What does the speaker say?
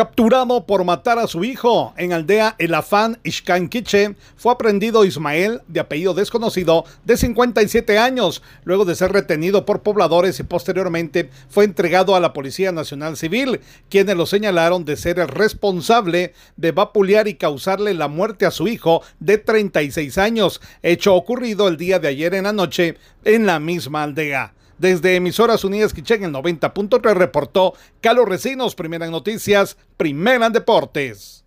Capturado por matar a su hijo en aldea El Afán Ixcanquiche, fue aprendido Ismael, de apellido desconocido, de 57 años, luego de ser retenido por pobladores y posteriormente fue entregado a la Policía Nacional Civil, quienes lo señalaron de ser el responsable de vapulear y causarle la muerte a su hijo de 36 años, hecho ocurrido el día de ayer en la noche en la misma aldea. Desde Emisoras Unidas Quichén, el 90.3 reportó Carlos Recinos, Primera en Noticias, Primera en Deportes.